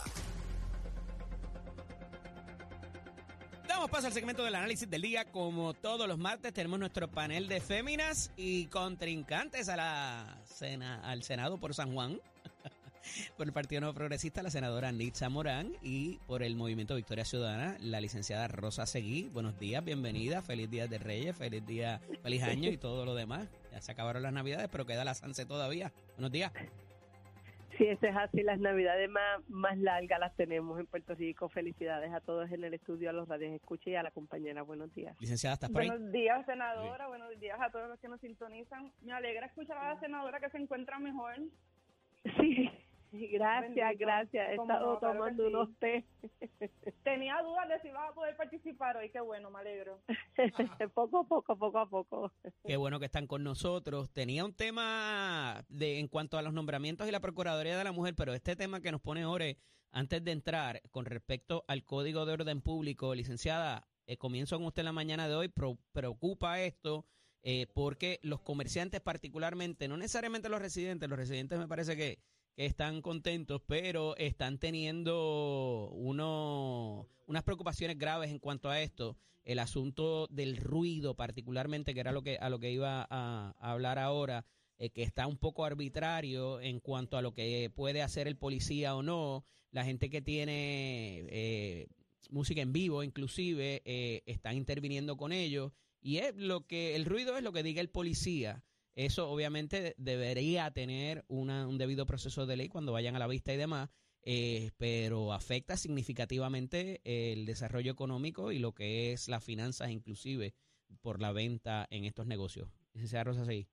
B: Damos paso al segmento del análisis del día. Como todos los martes, tenemos nuestro panel de féminas y contrincantes a la sena, al Senado por San Juan. por el Partido Nuevo Progresista, la senadora Nitza Morán. Y por el Movimiento Victoria Ciudadana, la licenciada Rosa Seguí. Buenos días, bienvenida. Feliz Día de Reyes, feliz día, feliz año y todo lo demás. Ya se acabaron las Navidades, pero queda la Sanse todavía. Buenos días.
I: Sí, eso es así. Las navidades más, más largas las tenemos en Puerto Rico. Felicidades a todos en el estudio, a los radios escucha y a la compañera. Buenos días.
B: Licenciada, ¿estás por ahí?
J: Buenos días, senadora. Buenos días a todos los que nos sintonizan. Me alegra escuchar a la senadora que se encuentra mejor.
I: Sí, gracias, gracias. He estado
J: no, claro
I: tomando
J: sí.
I: unos té.
J: Tenía dudas de si ibas a poder participar hoy. Qué bueno, me alegro.
I: poco a poco, poco a poco.
B: Qué bueno que están con nosotros. Tenía un tema de en cuanto a los nombramientos y la Procuraduría de la Mujer, pero este tema que nos pone Ore antes de entrar con respecto al Código de Orden Público, licenciada, eh, comienzo con usted en la mañana de hoy. Pro- preocupa esto eh, porque los comerciantes particularmente, no necesariamente los residentes, los residentes me parece que, que están contentos, pero están teniendo uno, unas preocupaciones graves en cuanto a esto. El asunto del ruido particularmente, que era lo que a lo que iba a, hablar ahora, eh, que está un poco arbitrario en cuanto a lo que puede hacer el policía o no, la gente que tiene eh, música en vivo inclusive eh, están interviniendo con ellos. Y es lo que el ruido es lo que diga el policía. Eso obviamente debería tener una, un debido proceso de ley cuando vayan a la vista y demás, eh, pero afecta significativamente el desarrollo económico y lo que es las finanzas inclusive por la venta en estos negocios. Licenciada Rosa Seguí.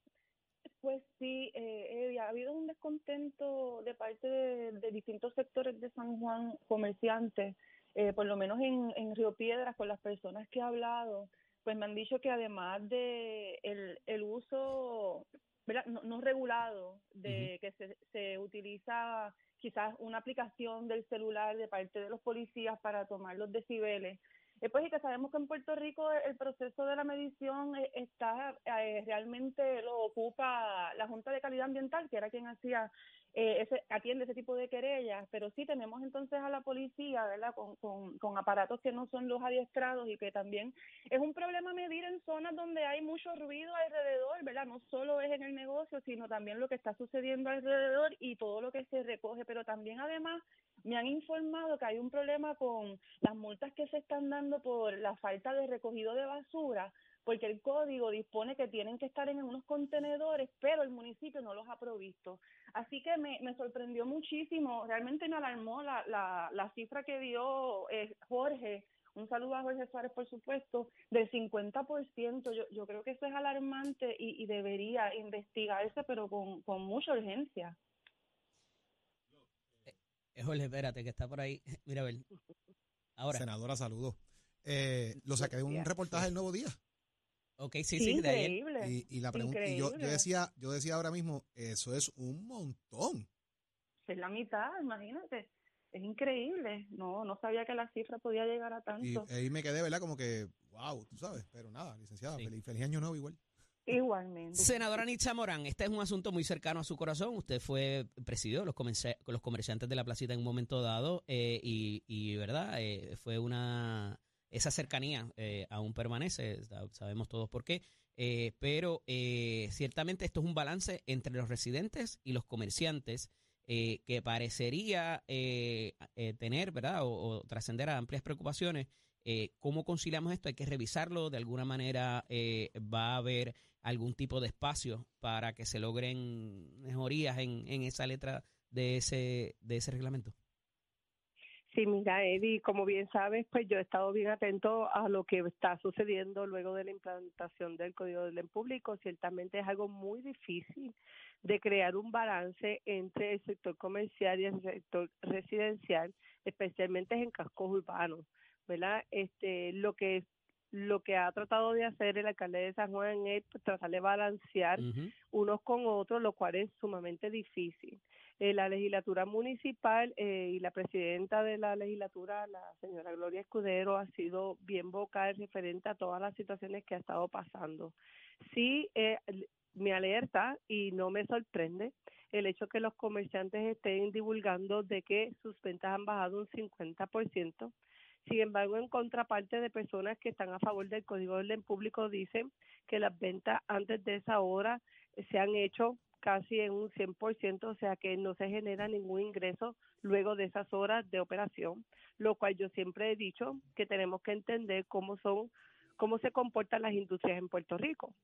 J: Pues sí, eh, Eddie, ha habido un descontento de parte de, de distintos sectores de San Juan, comerciantes, eh, por lo menos en, en Río Piedras, con las personas que he hablado, pues me han dicho que además de el, el uso ¿verdad? No, no regulado de que se, se utiliza quizás una aplicación del celular de parte de los policías para tomar los decibeles, eh, pues y que sabemos que en Puerto Rico el proceso de la medición eh, está eh, realmente lo ocupa la Junta de Calidad Ambiental, que era quien hacía eh, ese, atiende ese tipo de querellas, pero sí tenemos entonces a la policía, ¿verdad? Con, con, con aparatos que no son los adiestrados y que también es un problema medir en zonas donde hay mucho ruido alrededor, ¿verdad? No solo es en el negocio, sino también lo que está sucediendo alrededor y todo lo que se recoge, pero también además Me han informado que hay un problema con las multas que se están dando por la falta de recogido de basura, porque el código dispone que tienen que estar en unos contenedores, pero el municipio no los ha provisto. Así que me, me sorprendió muchísimo, realmente me alarmó la, la, la cifra que dio eh, Jorge un saludo a Jorge Suárez, por supuesto, del 50%. Yo, yo creo que eso es alarmante y, y debería investigarse, pero con, con mucha urgencia.
B: Eh, Jorge, espérate, que está por ahí. Mira, a ver. Ahora.
C: Senadora, saludos. Eh, lo saqué de un reportaje del Nuevo Día.
B: Ok, sí, sí, de ayer.
J: increíble.
C: Y, y la pregunta, y yo, decía, yo decía ahora mismo, eso es un montón.
J: Es la mitad, imagínate. Es increíble. No, no sabía que la cifra podía llegar a
C: Y
J: tanto.
C: ahí me quedé, ¿verdad? Como que, wow, tú sabes. Pero nada, licenciada,
B: Sí.
C: feliz, feliz año nuevo igual.
J: Igualmente.
B: Senadora Nitza Morán, este es un asunto muy cercano a su corazón. Usted fue presidió los, comerci- los comerciantes de la placita en un momento dado eh, y, y, ¿verdad? Eh, fue una... Esa cercanía eh, aún permanece, sab- sabemos todos por qué, eh, pero eh, ciertamente esto es un balance entre los residentes y los comerciantes eh, que parecería eh, tener, ¿verdad? O, o trascender a amplias preocupaciones. ¿Cómo conciliamos esto? Hay que revisarlo. De alguna manera va a haber algún tipo de espacio para que se logren mejorías en, en esa letra de ese, de ese reglamento.
I: Sí, mira, Eddie, como bien sabes, pues yo he estado bien atento a lo que está sucediendo luego de la implantación del Código del Orden Público. Ciertamente es algo muy difícil de crear un balance entre el sector comercial y el sector residencial, especialmente en cascos urbanos, ¿verdad? Este, lo que lo que ha tratado de hacer el alcalde de San Juan es tratar de balancear unos con otros, lo cual es sumamente difícil. Eh, la legislatura municipal eh, y la presidenta de la legislatura, la señora Gloria Escudero, ha sido bien vocal referente a todas las situaciones que ha estado pasando. Sí, eh, me alerta y no me sorprende el hecho que los comerciantes estén divulgando de que sus ventas han bajado un 50%. Sin embargo, en contraparte de personas que están a favor del Código de Orden Público, dicen que las ventas antes de esa hora se han hecho casi en un 100%, o sea que no se genera ningún ingreso luego de esas horas de operación, lo cual yo siempre he dicho que tenemos que entender cómo son, cómo se comportan las industrias en Puerto Rico.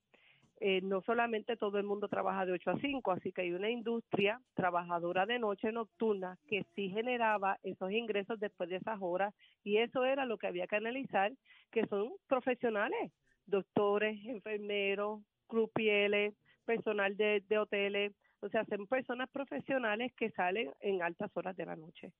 I: Eh, no solamente todo el mundo trabaja de 8 a 5, así que hay una industria trabajadora de noche nocturna que sí generaba esos ingresos después de esas horas y eso era lo que había que analizar, que son profesionales, doctores, enfermeros, crupieles, personal de, de hoteles, o sea, son personas profesionales que salen en altas horas de la noche.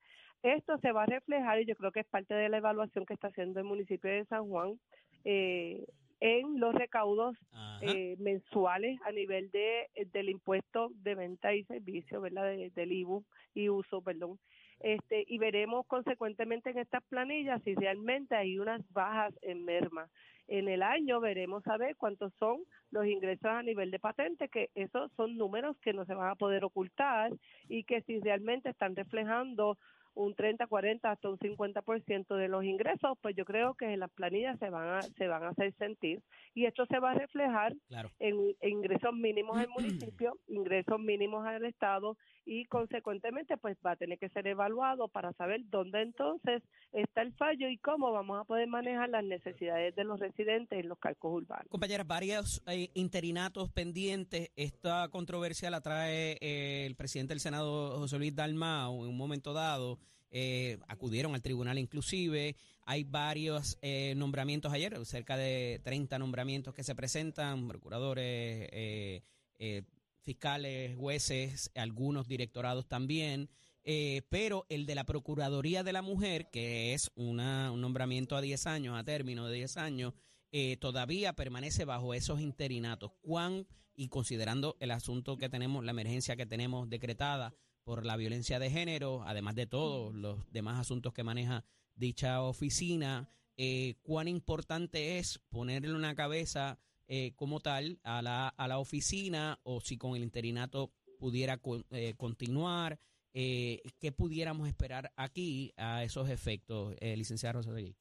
I: Esto se va a reflejar, y yo creo que es parte de la evaluación que está haciendo el municipio de San Juan, eh, en los recaudos eh, mensuales a nivel de del impuesto de venta y servicio, ¿verdad? De- del IBU y uso, perdón. Este, y veremos consecuentemente en estas planillas si realmente hay unas bajas en merma. En el año veremos a ver cuántos son los ingresos a nivel de patente, que esos son números que no se van a poder ocultar y que si realmente están reflejando un 30, 40, hasta un 50% de los ingresos, pues yo creo que en las planillas se van a, se van a hacer sentir y esto se va a reflejar
B: Claro.
I: en, en ingresos mínimos al municipio, ingresos mínimos al Estado y consecuentemente pues va a tener que ser evaluado para saber dónde entonces está el fallo y cómo vamos a poder manejar las necesidades de los residentes en los calcos urbanos.
B: Compañeras, varios eh, interinatos pendientes. Esta controversia la trae eh, el presidente del Senado, José Luis Dalmau, en un momento dado. eh, acudieron al tribunal inclusive. Hay varios eh, nombramientos ayer, cerca de 30 nombramientos que se presentan, procuradores, eh, eh, fiscales, jueces, algunos directorados también. Eh, pero el de la Procuraduría de la Mujer, que es una, un nombramiento a 10 años, a término de 10 años, eh, todavía permanece bajo esos interinatos. ¿Cuán, y considerando el asunto que tenemos, la emergencia que tenemos decretada por la violencia de género, además de todos los demás asuntos que maneja dicha oficina, eh, cuán importante es ponerle una cabeza eh, como tal a la, a la oficina o si con el interinato pudiera con- eh, continuar. Eh, ¿Qué pudiéramos esperar aquí a esos efectos, eh, licenciada Rosa Seguí?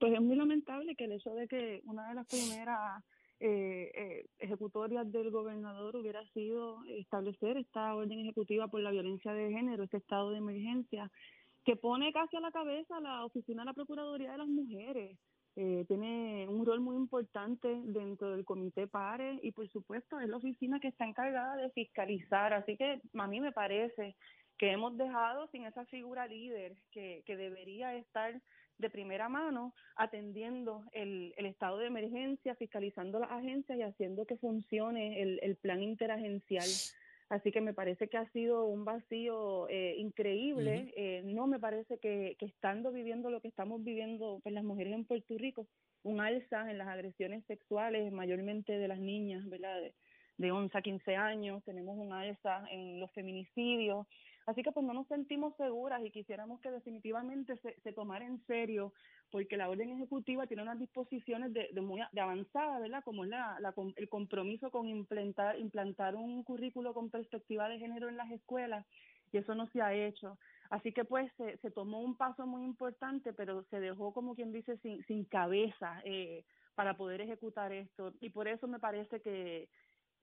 J: Pues es muy lamentable que el hecho de que una de las primeras eh, eh, ejecutorias del gobernador hubiera sido establecer esta orden ejecutiva por la violencia de género, este estado de emergencia, que pone casi a la cabeza la Oficina de la Procuraduría de las Mujeres. Eh, tiene un rol muy importante dentro del comité PARE y por supuesto es la oficina que está encargada de fiscalizar, así que a mí me parece que hemos dejado sin esa figura líder que, que debería estar de primera mano atendiendo el, el estado de emergencia, fiscalizando las agencias y haciendo que funcione el, el plan interagencial. Así que me parece que ha sido un vacío eh, increíble. eh, no me parece que, que estando viviendo lo que estamos viviendo pues, las mujeres en Puerto Rico, un alza en las agresiones sexuales, mayormente de las niñas, ¿verdad? De, de 11 a 15 años, tenemos un alza en los feminicidios. Así que pues no nos sentimos seguras y quisiéramos que definitivamente se, se tomara en serio, porque la orden ejecutiva tiene unas disposiciones de, de muy de avanzada, ¿verdad? Como es la, la el compromiso con implantar, implantar un currículo con perspectiva de género en las escuelas, y eso no se ha hecho. Así que pues se, se tomó un paso muy importante, pero se dejó como quien dice sin, sin cabeza eh, para poder ejecutar esto. Y por eso me parece que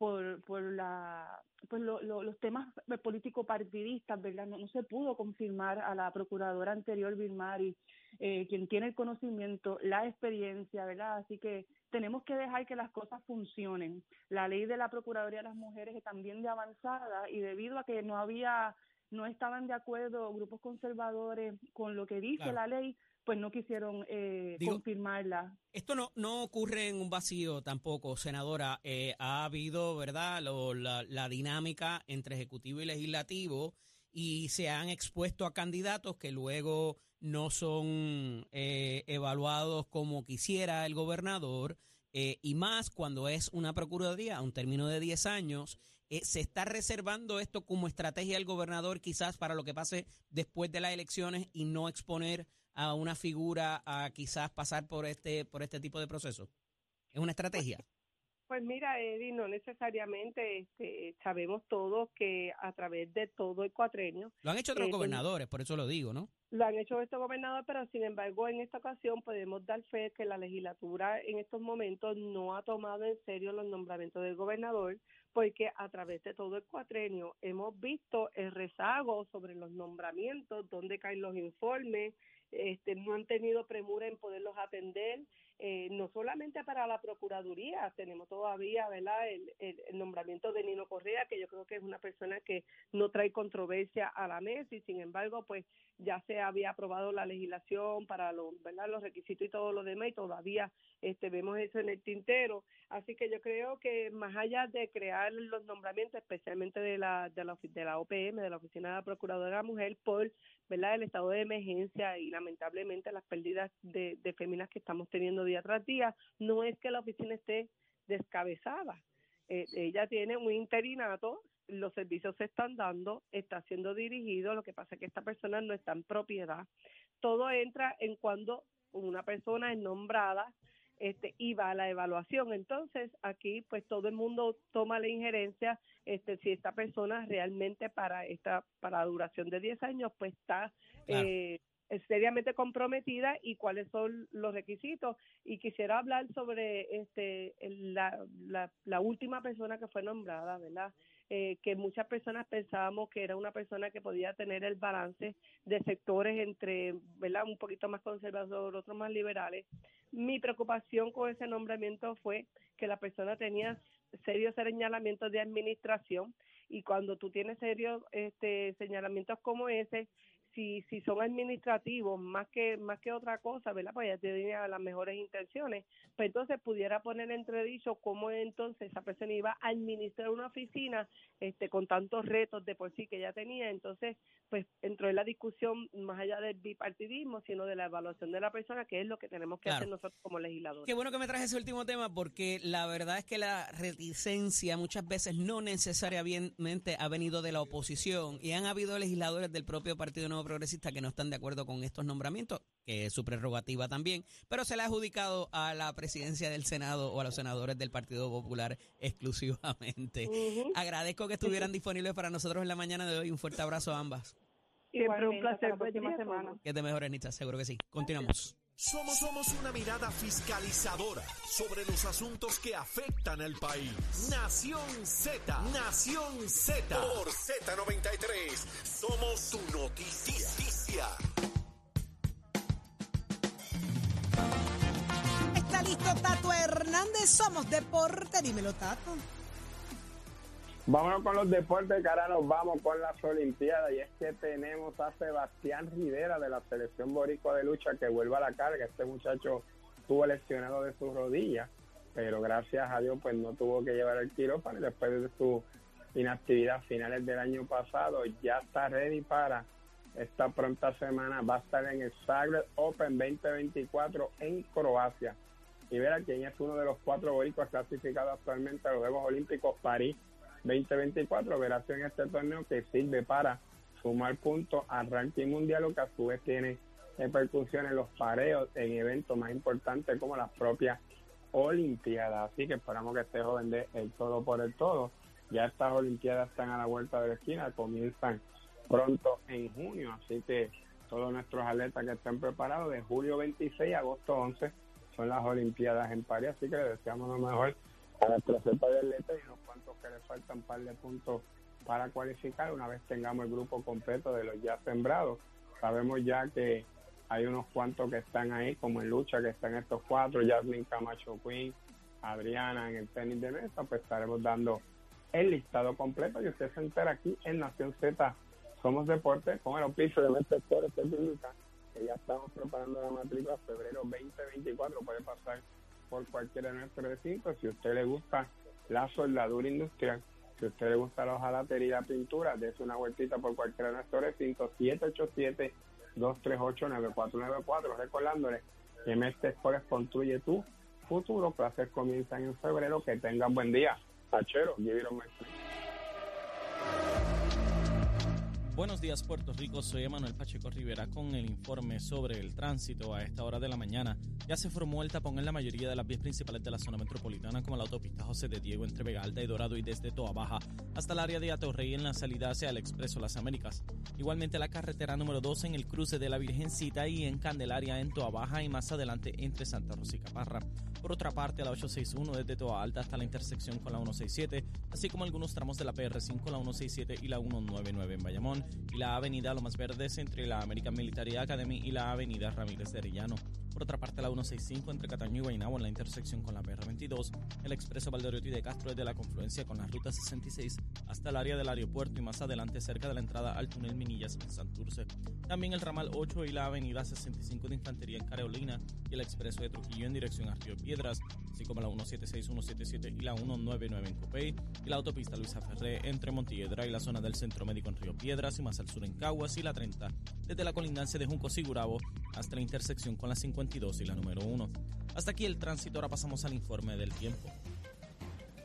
J: por, por la pues lo- lo- los temas político partidistas verdad no, no se pudo confirmar a la procuradora anterior Vilmari eh, quien tiene el conocimiento la experiencia verdad así que tenemos que dejar que las cosas funcionen. La ley de la procuraduría de las mujeres es también de avanzada y debido a que no había no estaban de acuerdo grupos conservadores con lo que dice
B: Claro.
J: la ley pues no quisieron eh,
B: Digo-
J: confirmarla
B: Esto no, no ocurre en un vacío tampoco, senadora. Eh, ha habido, ¿verdad?, Lo- la, la dinámica entre ejecutivo y legislativo y se han expuesto a candidatos que luego no son eh, evaluados como quisiera el gobernador. eh, y más cuando es una procuraduría a un término de 10 años, eh, se está reservando esto como estrategia del gobernador quizás para lo que pase después de las elecciones y no exponer a una figura a quizás pasar por este por este tipo de proceso? ¿Es una estrategia?
I: Pues mira, Eddie, no necesariamente este, sabemos todos que a través de todo el cuatrenio
B: Lo han hecho otros
I: Eh,
B: gobernadores, por eso lo digo, ¿no?
I: lo han hecho estos gobernadores, pero sin embargo en esta ocasión podemos dar fe que la legislatura en estos momentos no ha tomado en serio los nombramientos del gobernador, porque a través de todo el cuatrenio hemos visto el rezago sobre los nombramientos, dónde caen los informes, este, no han tenido premura en poderlos atender, eh, no solamente para la Procuraduría, tenemos todavía ¿verdad? El, el, el nombramiento de Nino Correa, que yo creo que es una persona que no trae controversia a la mesa y sin embargo pues ya se había aprobado la legislación para los, ¿verdad? los requisitos y todo lo demás y todavía este, vemos eso en el tintero. Así que yo creo que más allá de crear los nombramientos, especialmente de la, de la, de la OPM, de la Oficina de la Procuradora de la Mujer, por ¿verdad? el estado de emergencia y lamentablemente las pérdidas de, de que estamos teniendo día tras día, no es que la oficina esté descabezada. Eh, ella tiene un interinato, los servicios se están dando, está siendo dirigido, lo que pasa es que esta persona no está en propiedad. Todo entra en cuando una persona es nombrada este y va a la evaluación. Entonces, aquí pues todo el mundo toma la injerencia este si esta persona realmente para esta para la duración de 10 años pues está
B: Claro.
I: eh, seriamente comprometida y cuáles son los requisitos y quisiera hablar sobre este la, la última persona que fue nombrada verdad eh, que muchas personas pensábamos que era una persona que podía tener el balance de sectores entre verdad un poquito más conservador otros más liberales. Mi preocupación con ese nombramiento fue que la persona tenía serios señalamientos de administración y cuando tú tienes serios este señalamientos como ese si si son administrativos más que más que otra cosa, ¿verdad? Pues ya tenía las mejores intenciones, pues entonces pudiera poner entredicho cómo entonces esa persona iba a administrar una oficina este con tantos retos de por sí que ya tenía, entonces pues entró en la discusión más allá del bipartidismo, sino de la evaluación de la persona, que es lo que tenemos que
B: Claro.
I: hacer nosotros como legisladores.
B: Qué bueno que me traje ese último tema porque la verdad es que la reticencia muchas veces no necesariamente ha venido de la oposición y han habido legisladores del propio Partido Nuevo Progresista que no están de acuerdo con estos nombramientos, que es su prerrogativa también, pero se le ha adjudicado a la presidencia del Senado o a los senadores del Partido Popular exclusivamente. Agradezco que estuvieran disponibles para nosotros en la mañana de hoy. Un fuerte abrazo a ambas.
I: Siempre un placer.
J: próxima semana.
B: Que te mejores, Nita, seguro que sí. Continuamos.
H: Somos, somos una mirada fiscalizadora sobre los asuntos que afectan al país. Nación Z, Nación Z. Por Z93, somos su noticia.
A: Está listo Tato Hernández, somos deporte, dímelo Tato.
K: Vámonos con los deportes, que nos vamos con las Olimpiadas. Y es que tenemos a Sebastián Rivera de la selección boricua de lucha que vuelve a la carga. Este muchacho estuvo lesionado de su rodilla, pero gracias a Dios pues no tuvo que llevar el quirófano. Y después de su inactividad finales del año pasado, ya está ready para esta pronta semana. Va a estar en el Zagreb Open 2024 en Croacia. Y verá quién es uno de los cuatro boricuas clasificados actualmente a los Juegos Olímpicos París 2024, verás en este torneo que sirve para sumar puntos al ranking mundial, lo que a su vez tiene repercusiones en los pareos en eventos más importantes como las propias Olimpiadas. Así que esperamos que este joven dé el todo por el todo. Ya estas Olimpiadas están a la vuelta de la esquina, comienzan pronto en junio, así que todos nuestros atletas que estén preparados de julio 26 a agosto 11 son las Olimpiadas en París, así que les deseamos lo mejor a de atletas y unos cuantos que le faltan un par de puntos para cualificar una vez tengamos el grupo completo de los ya sembrados. Sabemos ya que hay unos cuantos que están ahí, como en lucha, que están estos cuatro, Jasmine Camacho Queen, Adriana en el tenis de mesa, pues estaremos dando el listado completo y usted se entera aquí en Nación Z. Somos Deporte con el oficio de Mestre Sport que ya estamos preparando la matrícula febrero 2024, puede pasar por cualquiera de nuestros recintos. Si usted le gusta la soldadura industrial, si a usted le gusta la hojalatería, pintura, dése una vueltita por cualquiera de nuestros recintos. 787-238-9494. Recordándole que Mestre Sport construye tu futuro. Clases comienzan en febrero. Que tengan buen día. Achero, give it
L: Buenos días Puerto Rico, soy Emanuel Pacheco Rivera con el informe sobre el tránsito a esta hora de la mañana. Ya se formó el tapón en la mayoría de las vías principales de la zona metropolitana como la autopista José de Diego entre Vega Alta y Dorado y desde Toa Baja hasta el área de Atorrey en la salida hacia el Expreso Las Américas. Igualmente la carretera número 2 en el cruce de la Virgencita y en Candelaria en Toa Baja y más adelante entre Santa Rosa y Caparra. Por otra parte, la 861 desde Toa Alta hasta la intersección con la 167, así como algunos tramos de la PR5, la 167 y la 199 en Bayamón, y la avenida Lomas Verdes entre la American Military Academy y la avenida Ramírez de Arellano. Por otra parte, la 165 entre Cataño y Guaynabo en la intersección con la PR22, el expreso Valdeoriotti de Castro desde la confluencia con la ruta 66 hasta el área del aeropuerto y más adelante cerca de la entrada al túnel Minillas en Santurce. También el ramal 8 y la avenida 65 de Infantería en Carolina y el expreso de Trujillo en dirección a Río Piedras, así como la 176, 177 y la 199 en Copey y la autopista Luisa Ferré entre Montiedra y la zona del Centro Médico en Río Piedras y más al sur en Caguas y la 30 desde la colindancia de Junco Sigurabo hasta la intersección con la 52 y la número 1. Hasta aquí el tránsito, ahora pasamos al informe del tiempo.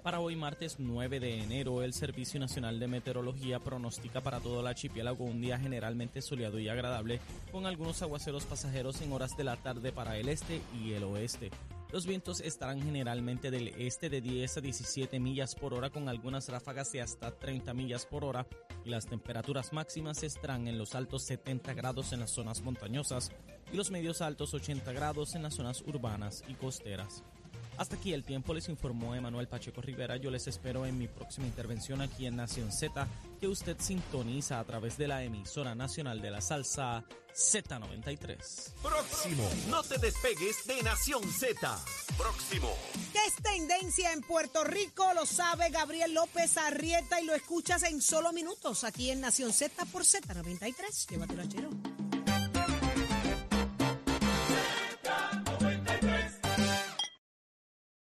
L: Para hoy martes 9 de enero, el Servicio Nacional de Meteorología pronostica para todo el archipiélago un día generalmente soleado y agradable, con algunos aguaceros pasajeros en horas de la tarde para el este y el oeste. Los vientos estarán generalmente del este de 10 a 17 millas por hora con algunas ráfagas de hasta 30 millas por hora y las temperaturas máximas estarán en los altos 70 grados en las zonas montañosas y los medios altos 80 grados en las zonas urbanas y costeras. Hasta aquí el tiempo, les informó Emanuel Pacheco Rivera. Yo les espero en mi próxima intervención aquí en Nación Z, que usted sintoniza a través de la emisora nacional de la salsa Z93.
H: Próximo, no te despegues de Nación Z. Próximo.
A: ¿Qué es tendencia en Puerto Rico? Lo sabe Gabriel López Arrieta y lo escuchas en solo minutos aquí en Nación Z por Z93. Llévatelo, chero.